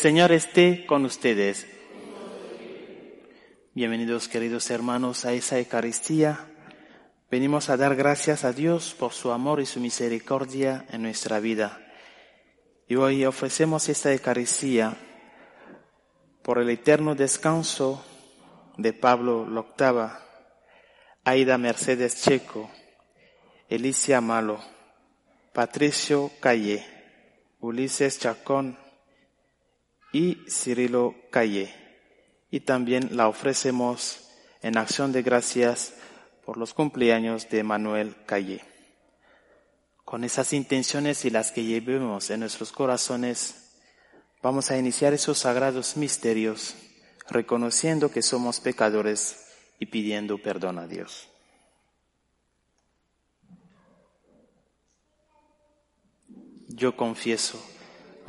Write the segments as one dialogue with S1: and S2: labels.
S1: Señor esté con ustedes. Bienvenidos queridos hermanos a esa Eucaristía. Venimos a dar gracias a Dios por su amor y su misericordia en nuestra vida. Y hoy ofrecemos esta Eucaristía por el eterno descanso de Pablo Loctava, Aida Mercedes Checo, Elicia Malo, Patricio Calle, Ulises Chacón y Cirilo Calle. Y también la ofrecemos en acción de gracias por los cumpleaños de Manuel Calle. Con esas intenciones y las que llevemos en nuestros corazones, vamos a iniciar esos sagrados misterios, reconociendo que somos pecadores y pidiendo perdón a Dios. Yo confieso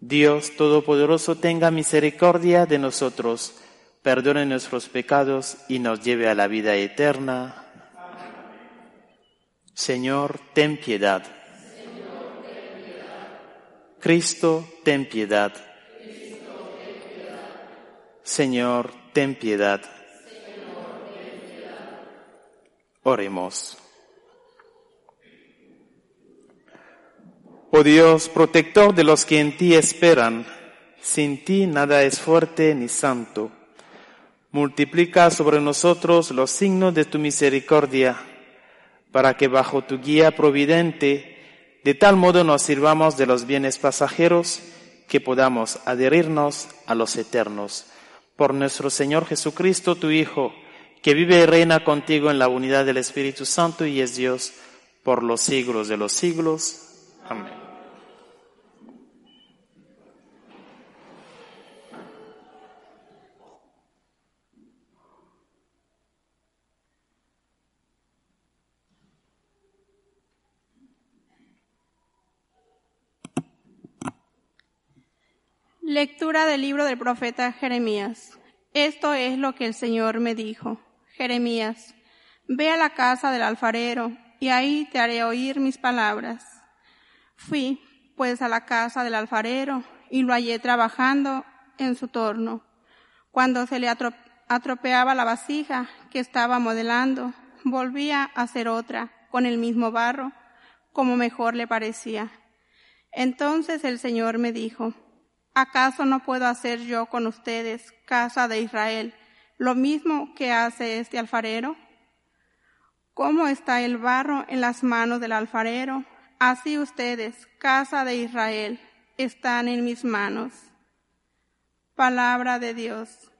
S1: Dios Todopoderoso tenga misericordia de nosotros, perdone nuestros pecados y nos lleve a la vida eterna. Señor, ten piedad. Cristo, ten piedad. Señor, ten piedad. Oremos. Oh Dios, protector de los que en ti esperan, sin ti nada es fuerte ni santo. Multiplica sobre nosotros los signos de tu misericordia, para que bajo tu guía providente, de tal modo nos sirvamos de los bienes pasajeros, que podamos adherirnos a los eternos. Por nuestro Señor Jesucristo, tu Hijo, que vive y reina contigo en la unidad del Espíritu Santo y es Dios por los siglos de los siglos. Amén.
S2: Lectura del libro del profeta Jeremías. Esto es lo que el Señor me dijo. Jeremías, ve a la casa del alfarero y ahí te haré oír mis palabras. Fui, pues, a la casa del alfarero y lo hallé trabajando en su torno. Cuando se le atropeaba la vasija que estaba modelando, volvía a hacer otra con el mismo barro, como mejor le parecía. Entonces el Señor me dijo, ¿acaso no puedo hacer yo con ustedes, casa de Israel, lo mismo que hace este alfarero? ¿Cómo está el barro en las manos del alfarero? Así ustedes, casa de Israel, están en mis manos. Palabra de Dios.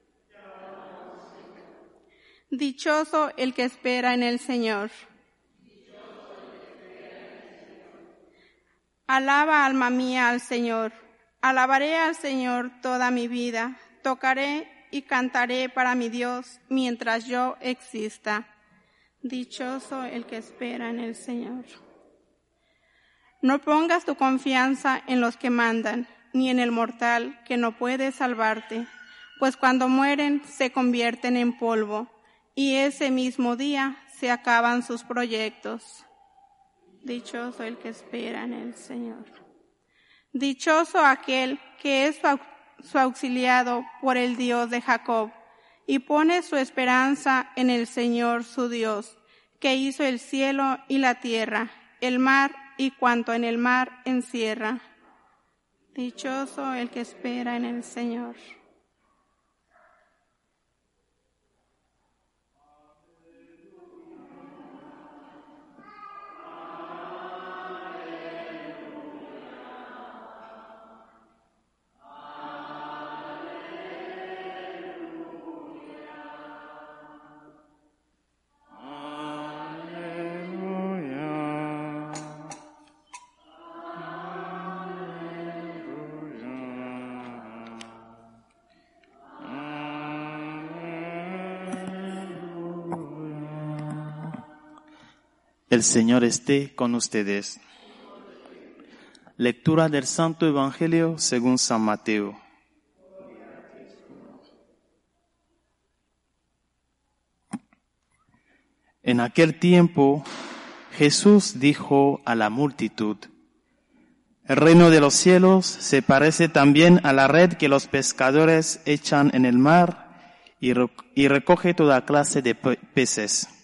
S2: Dichoso el que espera en el Señor. Alaba alma mía al Señor. Alabaré al Señor toda mi vida, tocaré y cantaré para mi Dios mientras yo exista. Dichoso el que espera en el Señor. No pongas tu confianza en los que mandan, ni en el mortal que no puede salvarte, pues cuando mueren se convierten en polvo, y ese mismo día se acaban sus proyectos. Dichoso el que espera en el Señor. Dichoso aquel que es su auxiliado por el Dios de Jacob y pone su esperanza en el Señor su Dios, que hizo el cielo y la tierra, el mar y cuanto en el mar encierra. Dichoso el que espera en el Señor.
S1: El Señor esté con ustedes. Lectura del Santo Evangelio según San Mateo. En aquel tiempo Jesús dijo a la multitud, El reino de los cielos se parece también a la red que los pescadores echan en el mar y, recoge toda clase de peces.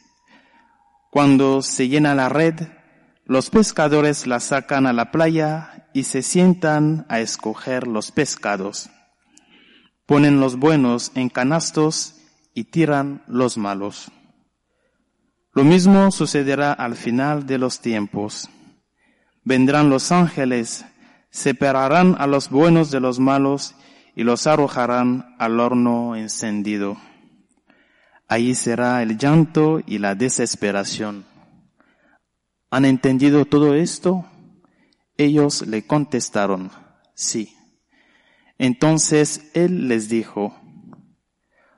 S1: Cuando se llena la red, los pescadores la sacan a la playa y se sientan a escoger los pescados. Ponen los buenos en canastos y tiran los malos. Lo mismo sucederá al final de los tiempos. Vendrán los ángeles, separarán a los buenos de los malos y los arrojarán al horno encendido. Allí será el llanto y la desesperación. ¿Han entendido todo esto? Ellos le contestaron, sí. Entonces él les dijo,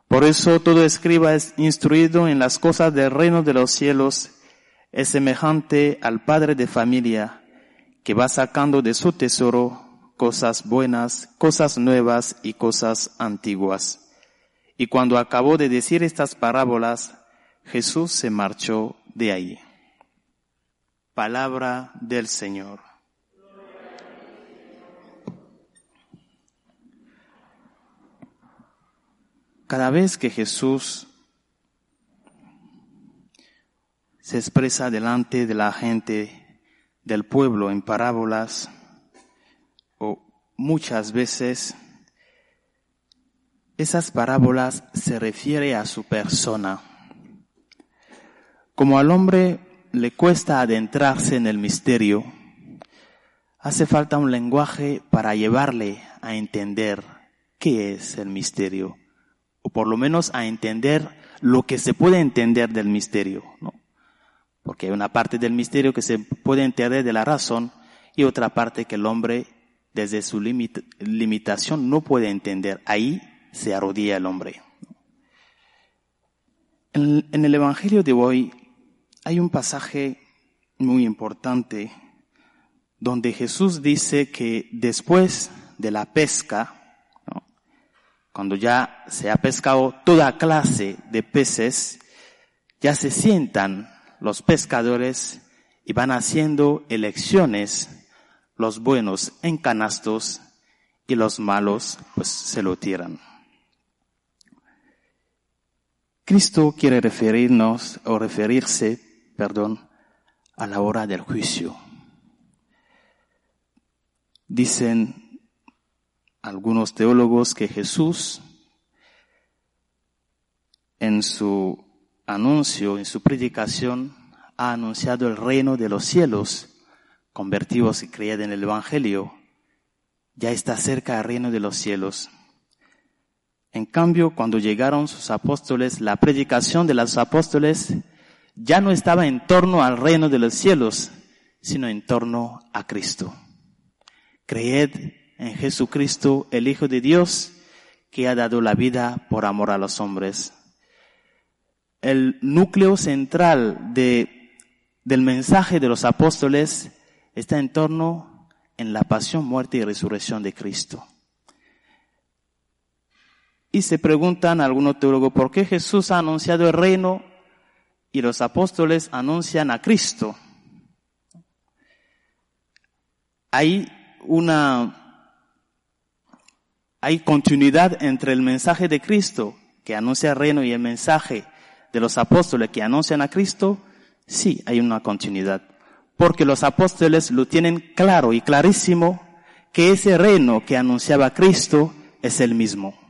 S1: por eso todo escriba es instruido en las cosas del reino de los cielos, es semejante al padre de familia que va sacando de su tesoro cosas buenas, cosas nuevas y cosas antiguas. Y cuando acabó de decir estas parábolas, Jesús se marchó de ahí. Palabra del Señor. Cada vez que Jesús se expresa delante de la gente del pueblo en parábolas, o muchas veces esas parábolas se refiere a su persona. Como al hombre le cuesta adentrarse en el misterio, hace falta un lenguaje para llevarle a entender qué es el misterio, o por lo menos a entender lo que se puede entender del misterio, ¿no? Porque hay una parte del misterio que se puede entender de la razón y otra parte que el hombre desde su limitación no puede entender. Ahí se arrodilla el hombre. En, el Evangelio de hoy hay un pasaje muy importante donde Jesús dice que después de la pesca, cuando ya se ha pescado toda clase de peces, ya se sientan los pescadores y van haciendo elecciones, los buenos en canastos y los malos pues se lo tiran. Cristo quiere referirnos o referirse, perdón, a la hora del juicio. Dicen algunos teólogos que Jesús en su anuncio, en su predicación, ha anunciado el reino de los cielos, convertidos y creídos en el Evangelio. Ya está cerca el reino de los cielos. En cambio, cuando llegaron sus apóstoles, la predicación de los apóstoles ya no estaba en torno al reino de los cielos, sino en torno a Cristo. Creed en Jesucristo, el Hijo de Dios, que ha dado la vida por amor a los hombres. El núcleo central de, del mensaje de los apóstoles está en torno en la pasión, muerte y resurrección de Cristo. Y se preguntan algunos teólogos, ¿por qué Jesús ha anunciado el reino y los apóstoles anuncian a Cristo? Hay una, hay continuidad entre el mensaje de Cristo que anuncia el reino y el mensaje de los apóstoles que anuncian a Cristo. Sí, hay una continuidad. Porque los apóstoles lo tienen claro y clarísimo que ese reino que anunciaba Cristo es el mismo.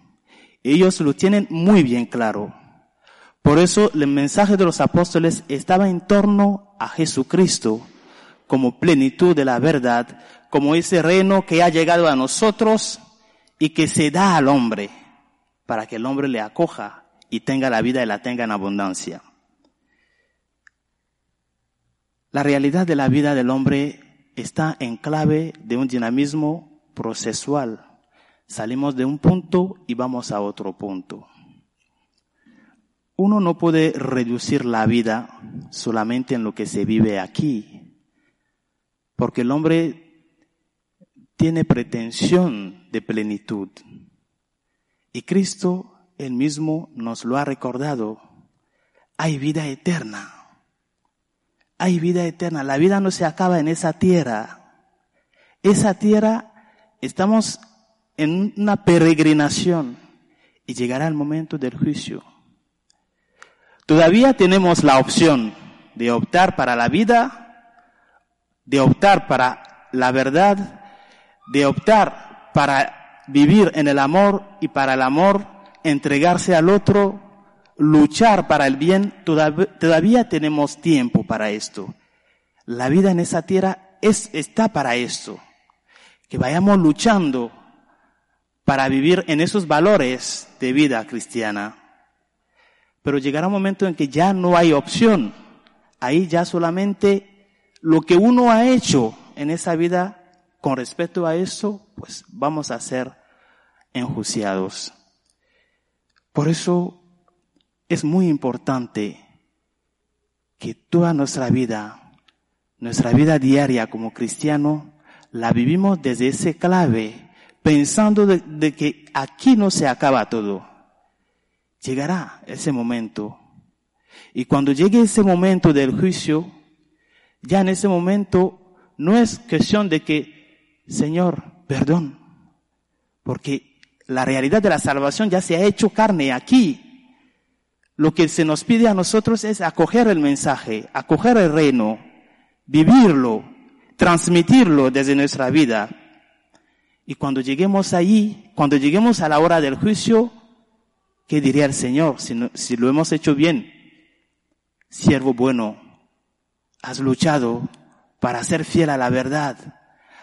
S1: Ellos lo tienen muy bien claro. Por eso el mensaje de los apóstoles estaba en torno a Jesucristo como plenitud de la verdad, como ese reino que ha llegado a nosotros y que se da al hombre para que el hombre le acoja y tenga la vida y la tenga en abundancia. La realidad de la vida del hombre está en clave de un dinamismo procesual Salimos de un punto y vamos a otro punto. uno no puede reducir la vida solamente en lo que se vive aquí, porque el hombre tiene pretensión de plenitud. Y Cristo él mismo nos lo ha recordado. Hay vida eterna. Hay vida eterna. La vida no se acaba en esa tierra. Esa tierra, estamos en una peregrinación y llegará el momento del juicio. Todavía tenemos la opción de optar para la vida, de optar para la verdad, de optar para vivir en el amor y para el amor entregarse al otro, luchar para el bien, todavía tenemos tiempo para esto. La vida en esa tierra es, está para esto. Que vayamos luchando para vivir en esos valores de vida cristiana. Pero llegará un momento en que ya no hay opción. Ahí ya solamente lo que uno ha hecho en esa vida con respecto a eso, pues vamos a ser enjuiciados. Por eso es muy importante que toda nuestra vida, nuestra vida diaria como cristiano, la vivimos desde ese clave, pensando de, que aquí no se acaba todo. Llegará ese momento. Y cuando llegue ese momento del juicio, ya en ese momento no es cuestión de que, Señor, perdón, porque la realidad de la salvación ya se ha hecho carne aquí. Lo que se nos pide a nosotros es acoger el mensaje, acoger el reino, vivirlo, transmitirlo desde nuestra vida. Y cuando lleguemos ahí, cuando lleguemos a la hora del juicio, ¿qué diría el Señor si, si lo hemos hecho bien? Siervo bueno, has luchado para ser fiel a la verdad.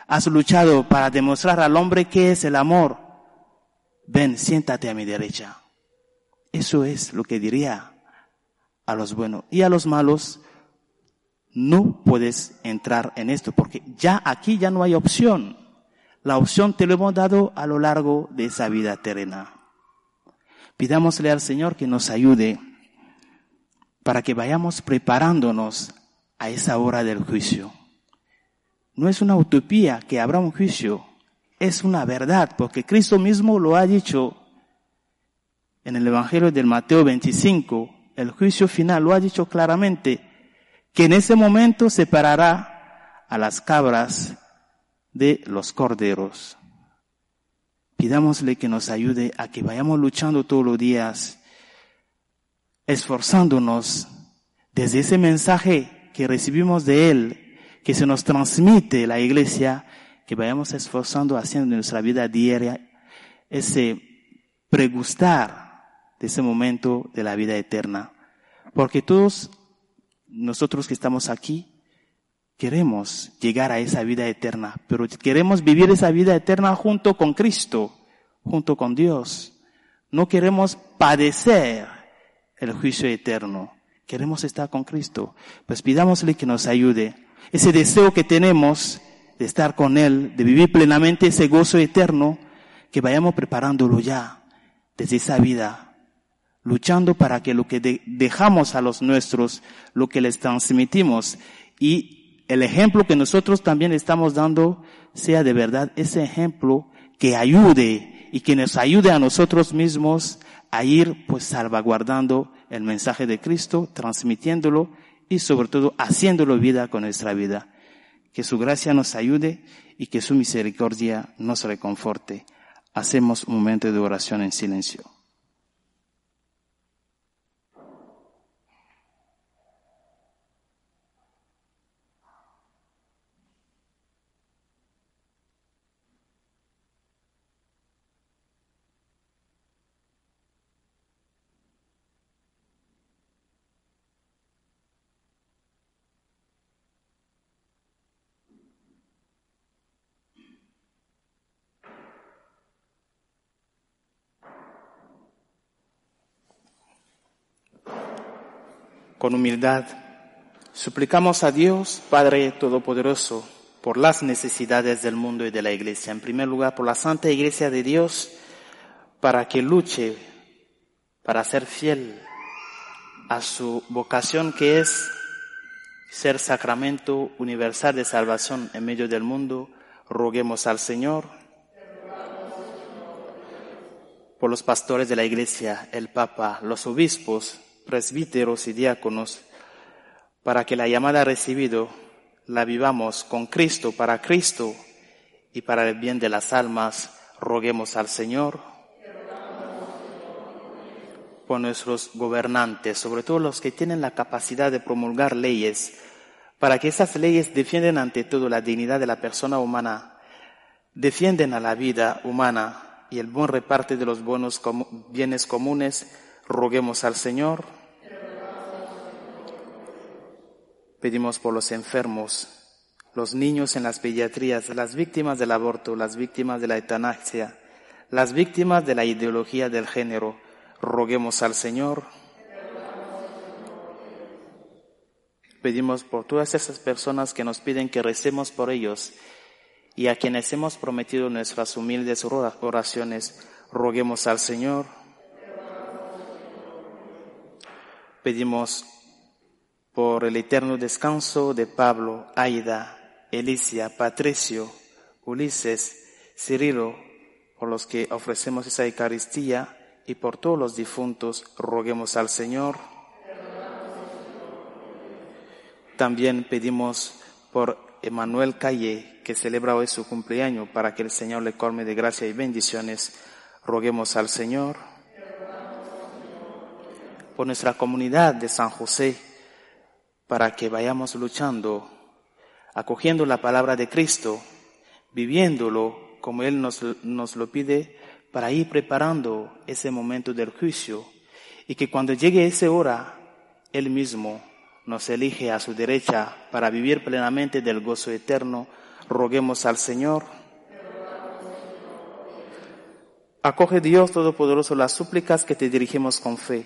S1: Has luchado para demostrar al hombre qué es el amor ven, siéntate a mi derecha. Eso es lo que diría a los buenos. Y a los malos, no puedes entrar en esto, porque ya aquí ya no hay opción. La opción te lo hemos dado a lo largo de esa vida terrena. Pidámosle al Señor que nos ayude para que vayamos preparándonos a esa hora del juicio. No es una utopía que habrá un juicio, es una verdad, porque Cristo mismo lo ha dicho en el Evangelio del Mateo 25, el juicio final lo ha dicho claramente, que en ese momento separará a las cabras de los corderos. Pidámosle que nos ayude a que vayamos luchando todos los días, esforzándonos desde ese mensaje que recibimos de Él, que se nos transmite la iglesia, que vayamos esforzando haciendo en nuestra vida diaria ese pregustar de ese momento de la vida eterna. Porque todos nosotros que estamos aquí queremos llegar a esa vida eterna, pero queremos vivir esa vida eterna junto con Cristo, junto con Dios. No queremos padecer el juicio eterno. Queremos estar con Cristo. Pues pidámosle que nos ayude. Ese deseo que tenemos de estar con Él, de vivir plenamente ese gozo eterno, que vayamos preparándolo ya desde esa vida, luchando para que lo que dejamos a los nuestros, lo que les transmitimos y el ejemplo que nosotros también estamos dando sea de verdad ese ejemplo que ayude y que nos ayude a nosotros mismos a ir pues salvaguardando el mensaje de Cristo, transmitiéndolo y sobre todo haciéndolo vida con nuestra vida que su gracia nos ayude y que su misericordia nos reconforte. Hacemos un momento de oración en silencio. Con humildad, suplicamos a Dios, Padre Todopoderoso, por las necesidades del mundo y de la Iglesia. En primer lugar, por la Santa Iglesia de Dios, para que luche para ser fiel a su vocación que es ser sacramento universal de salvación en medio del mundo, roguemos al Señor. Por los pastores de la Iglesia, el Papa, los obispos, presbíteros y diáconos, para que la llamada recibido la vivamos con Cristo, para Cristo y para el bien de las almas, roguemos al Señor por nuestros gobernantes, sobre todo los que tienen la capacidad de promulgar leyes, para que esas leyes defiendan ante todo la dignidad de la persona humana, defienden a la vida humana y el buen reparto de los buenos bienes comunes, roguemos al Señor. Pedimos por los enfermos, los niños en las pediatrías, las víctimas del aborto, las víctimas de la eutanasia, las víctimas de la ideología del género, roguemos al Señor. Pedimos por todas esas personas que nos piden que recemos por ellos y a quienes hemos prometido nuestras humildes oraciones, roguemos al Señor. Pedimos por el eterno descanso de Pablo, Aida, Elicia, Patricio, Ulises, Cirilo, por los que ofrecemos esa Eucaristía y por todos los difuntos, roguemos al Señor. También pedimos por Emanuel Calle, que celebra hoy su cumpleaños, para que el Señor le colme de gracia y bendiciones. Roguemos al Señor. Por nuestra comunidad de San José, para que vayamos luchando, acogiendo la palabra de Cristo, viviéndolo como Él nos, nos lo pide, para ir preparando ese momento del juicio y que cuando llegue esa hora, Él mismo nos elige a su derecha para vivir plenamente del gozo eterno, roguemos al Señor. Acoge Dios Todopoderoso las súplicas que te dirigimos con fe,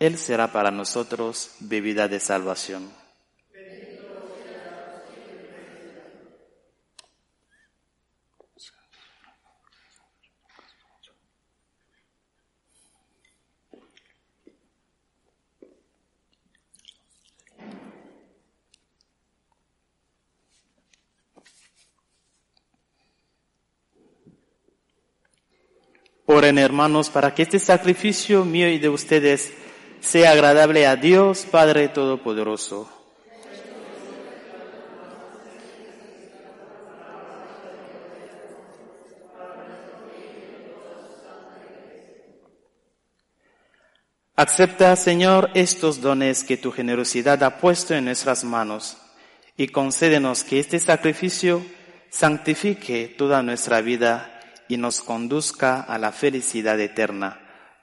S1: Él será para nosotros bebida de salvación. Oren hermanos para que este sacrificio mío y de ustedes sea agradable a Dios Padre Todopoderoso. Acepta, Señor, estos dones que tu generosidad ha puesto en nuestras manos y concédenos que este sacrificio santifique toda nuestra vida y nos conduzca a la felicidad eterna.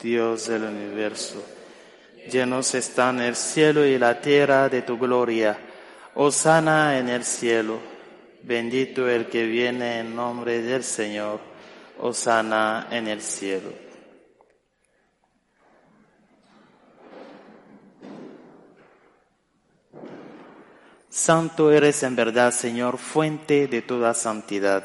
S1: Dios del universo. Llenos están el cielo y la tierra de tu gloria. Osana en el cielo. Bendito el que viene en nombre del Señor. Osana en el cielo. Santo eres en verdad, Señor, fuente de toda santidad.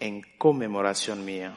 S1: en conmemoración mía.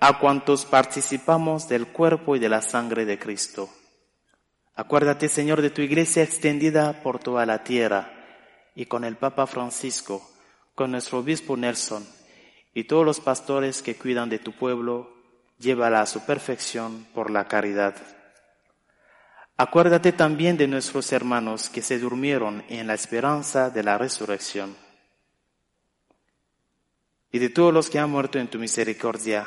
S1: a cuantos participamos del cuerpo y de la sangre de Cristo. Acuérdate, Señor, de tu iglesia extendida por toda la tierra y con el Papa Francisco, con nuestro obispo Nelson y todos los pastores que cuidan de tu pueblo, llévala a su perfección por la caridad. Acuérdate también de nuestros hermanos que se durmieron en la esperanza de la resurrección. Y de todos los que han muerto en tu misericordia,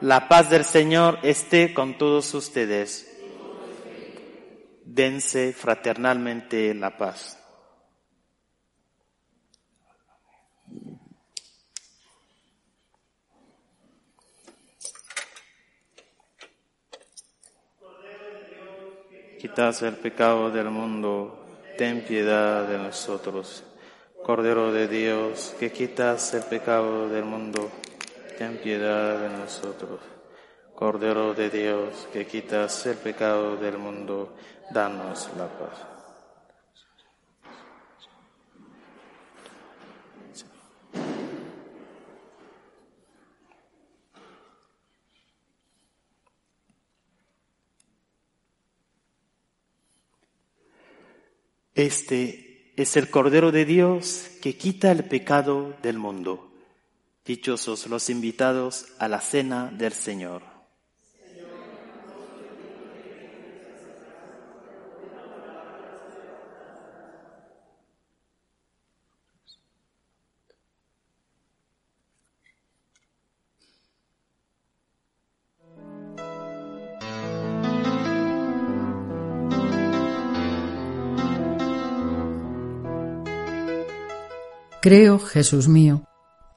S1: La paz del Señor esté con todos ustedes. Dense fraternalmente la paz. quitas el pecado del mundo, ten piedad de nosotros. Cordero de Dios, que quitas el pecado del mundo, ten piedad de nosotros. Cordero de Dios, que quitas el pecado del mundo, danos la paz. Este es el Cordero de Dios que quita el pecado del mundo. Dichosos los invitados a la cena del Señor.
S3: Creo, Jesús mío,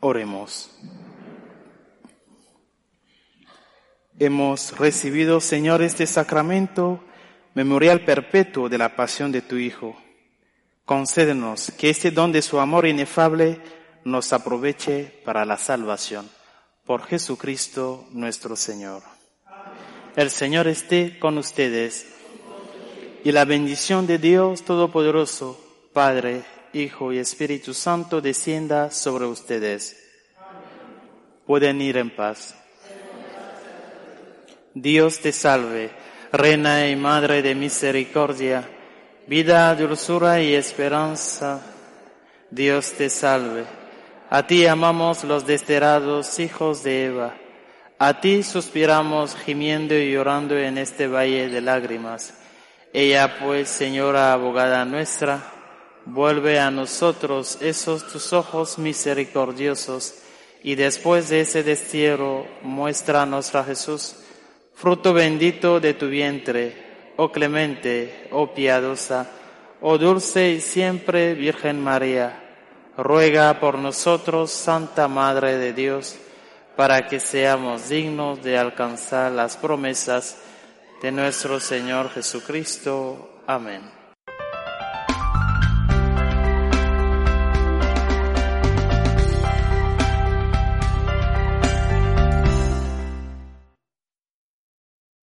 S1: Oremos. Hemos recibido, Señor, este sacramento memorial perpetuo de la pasión de tu Hijo. Concédenos que este don de su amor inefable nos aproveche para la salvación. Por Jesucristo nuestro Señor. El Señor esté con ustedes y la bendición de Dios Todopoderoso, Padre, Hijo y Espíritu Santo descienda sobre ustedes. Pueden ir en paz. Dios te salve, Reina y Madre de Misericordia, vida, dulzura y esperanza. Dios te salve. A ti amamos los desterrados hijos de Eva. A ti suspiramos gimiendo y llorando en este valle de lágrimas. Ella pues, Señora abogada nuestra, Vuelve a nosotros esos tus ojos misericordiosos y después de ese destierro muéstranos a Jesús, fruto bendito de tu vientre, oh clemente, oh piadosa, oh dulce y siempre Virgen María. Ruega por nosotros, Santa Madre de Dios, para que seamos dignos de alcanzar las promesas de nuestro Señor Jesucristo. Amén.